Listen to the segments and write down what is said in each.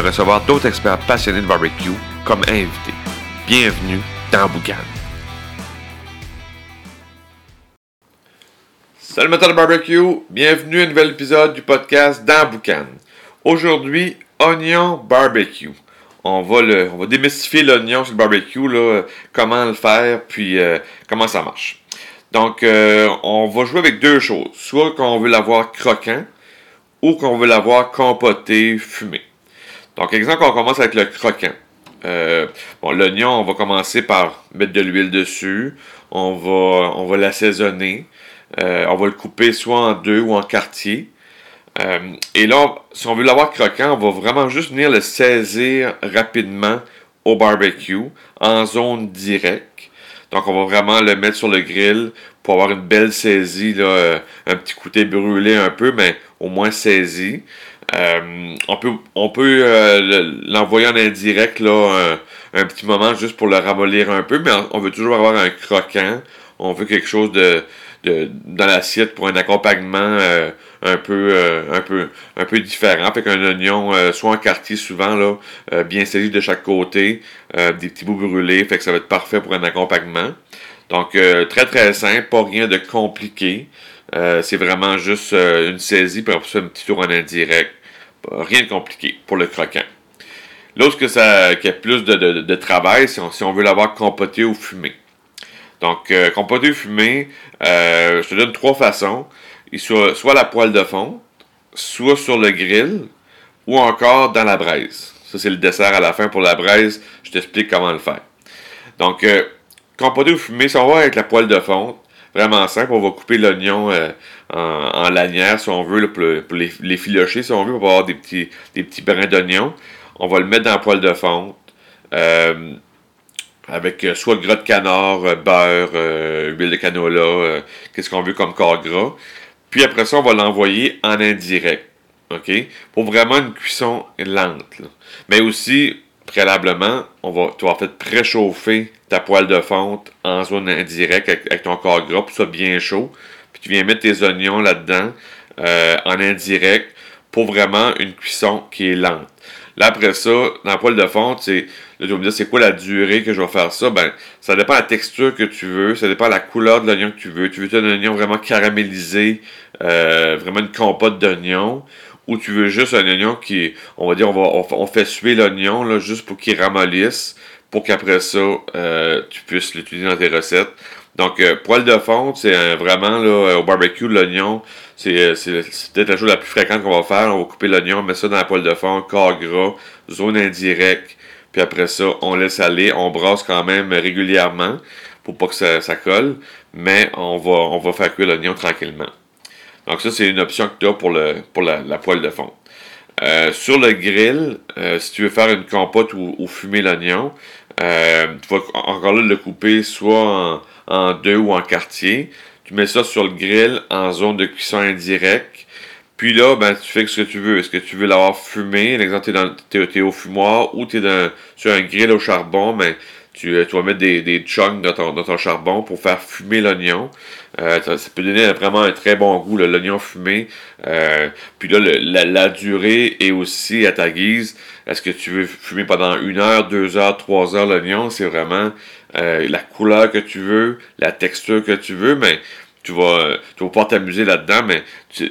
recevoir d'autres experts passionnés de barbecue comme invités. Bienvenue dans Boucan. Salut amateurs de barbecue, bienvenue à un nouvel épisode du podcast dans Boucan. Aujourd'hui, oignon barbecue. On va, le, on va démystifier l'oignon sur le barbecue, là, comment le faire, puis euh, comment ça marche. Donc, euh, on va jouer avec deux choses. Soit qu'on veut l'avoir croquant, ou qu'on veut l'avoir compoté, fumé. Donc, exemple, on commence avec le croquant. Euh, bon, l'oignon, on va commencer par mettre de l'huile dessus. On va, on va l'assaisonner. Euh, on va le couper soit en deux ou en quartier. Euh, et là, si on veut l'avoir croquant, on va vraiment juste venir le saisir rapidement au barbecue en zone directe. Donc, on va vraiment le mettre sur le grill pour avoir une belle saisie, un petit côté brûlé un peu, mais au moins saisi. Euh, on peut, euh, l'envoyer en indirect un, petit moment juste pour le ramollir un peu, mais on veut toujours avoir un croquant. On veut quelque chose de, dans l'assiette pour un accompagnement euh, un peu un peu un différent. Fait qu'un oignon, soit en quartier souvent là, bien saisi de chaque côté, des petits bouts brûlés, fait que ça va être parfait pour un accompagnement. Donc très très simple, pas rien de compliqué. C'est vraiment juste une saisie, puis après ça, un petit tour en indirect. Rien de compliqué pour le croquant. L'autre que ça, qui a plus de, travail, si on, veut l'avoir compoté ou fumé. Donc, euh, compoté ou fumé, euh, je te donne trois façons. Soit, soit la poêle de fond, soit sur le grill, ou encore dans la braise. Ça, c'est le dessert à la fin pour la braise. Je t'explique comment le faire. Donc, euh, compoté ou fumé, si on va avec la poêle de fonte, vraiment simple. On va couper l'oignon euh, en, lanière, si on veut, pour, les, filocher, si on veut, pour avoir des petits, des petits brins d'oignon. On va le mettre dans la poêle de fonte. Euh, avec euh, soit gras de canard, beurre, huile de canola, qu'est-ce qu'on veut comme corps gras. Puis après ça, on va l'envoyer en indirect. OK? Pour vraiment une cuisson lente. Mais aussi, préalablement, on va, tu vas préchauffer ta poêle de fonte en zone indirecte avec, ton corps gras pour ça bien chaud. Puis tu viens mettre tes oignons là-dedans euh, en indirect pour vraiment une cuisson qui est lente. Là, après ça, dans la poêle de fonte, c'est, là, tu vas me dire, c'est quoi la durée que je vais faire ça? Ben, ça dépend de la texture que tu veux, ça dépend de la couleur de l'oignon que tu veux. Tu veux un oignon vraiment caramélisé, euh, vraiment une compote d'oignon, ou tu veux juste un oignon qui, on va dire, on, va, on, fait suer l'oignon là, juste pour qu'il ramollisse, pour qu'après ça, euh, tu puisses l'utiliser dans tes recettes. Donc, euh, poêle de fonte, c'est vraiment là, au barbecue, l'oignon, c'est peut-être la chose la plus fréquente qu'on va faire. On va couper l'oignon, mettre ça dans la poêle de fonte, corps gras, zone indirecte, puis après ça, on laisse aller, on brasse quand même régulièrement pour pas que ça, ça colle, mais on va, on va faire cuire l'oignon tranquillement. Donc ça, c'est une option que tu as pour, le, pour la, poêle de fond. Euh, sur le grill, euh, si tu veux faire une compote ou, fumer l'oignon, euh, tu vas encore là le couper soit en, deux ou en quartier. Tu mets ça sur le grill en zone de cuisson indirecte. Puis là, ben, tu fais ce que tu veux. Est-ce que tu veux l'avoir fumé? L'exemple, tu es, au fumoir ou tu es sur un grill au charbon, ben, tu, vas mettre des, des chunks dans ton, dans ton charbon pour faire fumer l'oignon. Euh, ça, peut donner vraiment un très bon goût, l'oignon fumé. Euh, puis là, la, durée est aussi à ta guise. Est-ce que tu veux fumer pendant une heure, deux heures, trois heures l'oignon? C'est vraiment euh, la couleur que tu veux, la texture que tu veux, mais tu vas, tu vas pas t'amuser là-dedans, mais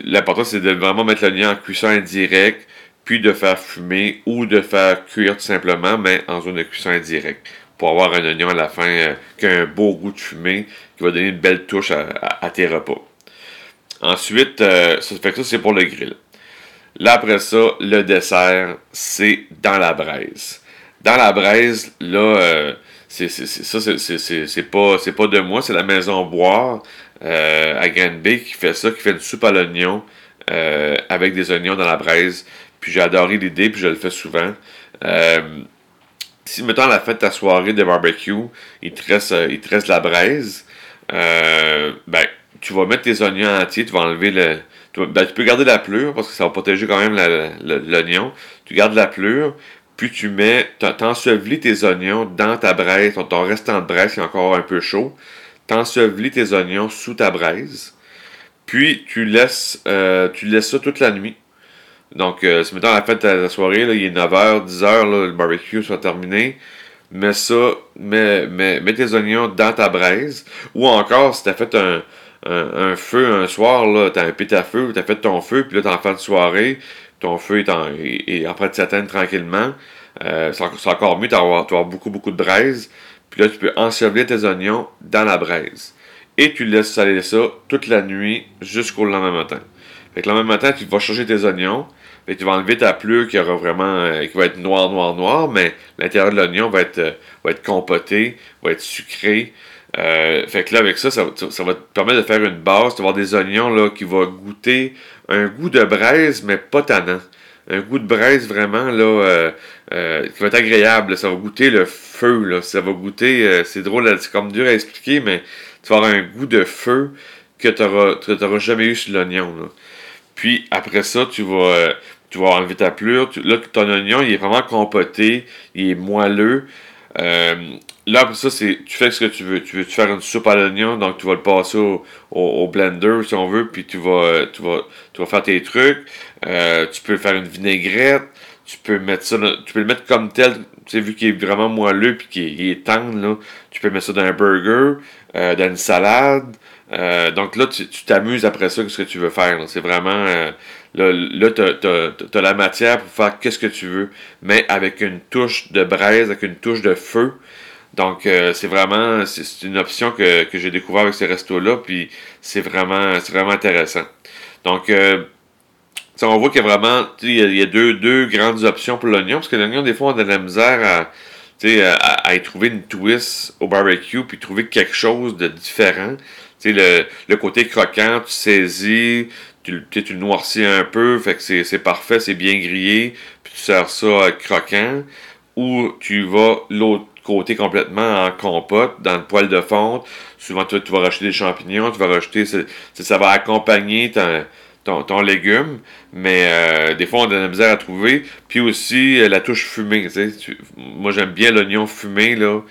l'important c'est de vraiment mettre l'oignon en cuisson indirecte, puis de faire fumer ou de faire cuire tout simplement, mais en zone de cuisson indirecte pour avoir un oignon à la fin euh, qui a un beau goût de fumée, qui va donner une belle touche à, tes repas. Ensuite, euh, ça fait que ça, c'est pour le grill. Là, après ça, le dessert, c'est dans la braise. Dans la braise, là, euh, c'est, ça, c'est, pas, pas de moi, c'est la maison Boire à Granby qui fait ça, qui fait une soupe à l'oignon avec des oignons dans la braise. Puis j'ai adoré l'idée, puis je le fais souvent. Si, mettons, à la fin de ta soirée de barbecue, il te reste, il te la braise, ben, tu vas mettre tes oignons entiers, tu vas enlever le. Tu, ben, tu peux garder la pleure parce que ça va protéger quand même l'oignon. Tu gardes la pleure, puis tu mets, t'ensevelis tes oignons dans ta braise, ton, ton restant de braise qui est encore un peu chaud. T'ensevelis tes oignons sous ta braise. Puis tu laisses, euh, tu laisses ça toute la nuit. Donc, euh, si mettons la fin de ta soirée, là, il est 9h, 10h, le barbecue soit terminé, mets ça, mets, tes oignons dans ta braise. Ou encore, si tu as fait un, un, feu un soir, là, t'as un pit à feu, t'as fait ton feu, puis là, t'es en fin de soirée, ton feu est en, train de s'atteindre tranquillement. Euh, c'est encore mieux, tu vas avoir beaucoup, beaucoup de braise. Puis là, tu peux ensevelir tes oignons dans la braise. Et tu laisses saler ça toute la nuit jusqu'au lendemain matin. Fait que le lendemain matin, tu vas changer tes oignons. Et tu vas enlever ta pleure qui aura vraiment euh, qui va être noir, noir, noir, mais l'intérieur de l'oignon va être, euh, va être compoté, va être sucré. Euh, fait que là, avec ça, ça, va te permettre de faire une base, d'avoir des oignons là, qui vont goûter un goût de braise, mais pas tannant. Un goût de braise vraiment là, qui va être agréable. Ça va goûter le feu. Là. Ça va goûter. c'est drôle, c'est comme dur à expliquer, mais tu vas avoir un goût de feu que tu n'auras jamais eu sur l'oignon. Puis après ça, tu vas, tu vas enlever ta plure. là, ton oignon, il est vraiment compoté, il est moelleux. Là, après ça, c'est tu fais ce que tu veux. Tu veux faire une soupe à l'oignon, donc tu vas le passer au, blender si on veut, puis tu vas, tu vas, tu vas faire tes trucs. Euh, tu peux faire une vinaigrette. Tu peux mettre ça, tu peux le mettre comme tel. Tu sais, vu qu'il est vraiment moelleux puis qu'il est, tendre, là, tu peux mettre ça dans un burger, euh, dans une salade. Euh, donc là, tu t'amuses après ça, ce que tu veux faire. C'est vraiment. là, là tu as, la matière pour faire qu'est-ce que tu veux, mais avec une touche de braise, avec une touche de feu. Donc, euh, c'est vraiment, c'est une option que, j'ai découvert avec ces restos-là, puis c'est vraiment, vraiment intéressant. Donc, euh, on voit qu'il y a vraiment, il y a, deux, deux grandes options pour l'oignon, parce que l'oignon, des fois, on a de la misère à, à, à, y trouver une twist au barbecue, puis trouver quelque chose de différent. Le, le côté croquant, tu saisis, tu, tu le noircis un peu, fait que c'est parfait, c'est bien grillé, puis tu sers ça euh, croquant, ou tu vas l'autre côté complètement en compote, dans le poêle de fonte. Souvent, tu, tu vas racheter des champignons, tu vas racheter, ça va accompagner ton, légume, mais euh, des fois, on a de la misère à trouver. Puis aussi, euh, la touche fumée. moi, j'aime bien l'oignon fumé, là,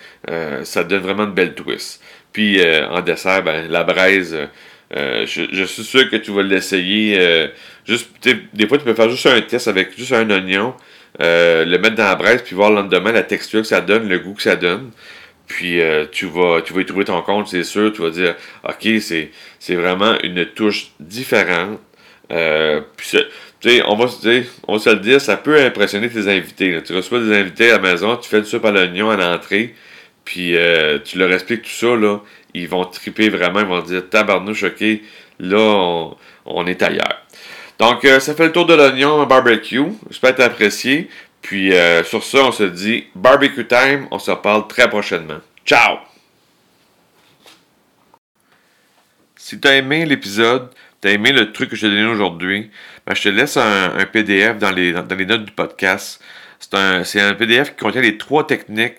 ça donne vraiment de belles twists. Puis en dessert, ben, la braise, je, je, suis sûr que tu vas l'essayer. des fois, tu peux faire juste un test avec juste un oignon. Euh, le mettre dans la braise, puis voir le lendemain la texture que ça donne, le goût que ça donne. Puis euh, tu, vas, tu vas y trouver ton compte, c'est sûr. Tu vas dire, OK, c'est, vraiment une touche différente. Euh, on va, on va se le dire, ça peut impressionner tes invités. Tu reçois des invités à la maison, tu fais du soupe à l'oignon à l'entrée, puis tu leur expliques tout ça, là, ils vont triper vraiment, ils vont dire tabarnouche, ok, là, on, est ailleurs. Donc, euh, ça fait le tour de l'oignon barbecue. J'espère que apprécié. Puis, euh, sur ça, on se dit barbecue time. On se reparle très prochainement. Ciao! Si tu as aimé l'épisode, tu as aimé le truc que je t'ai donné aujourd'hui, ben, je te laisse un, PDF dans les, dans les, notes du podcast. C'est un, un, PDF qui contient les trois techniques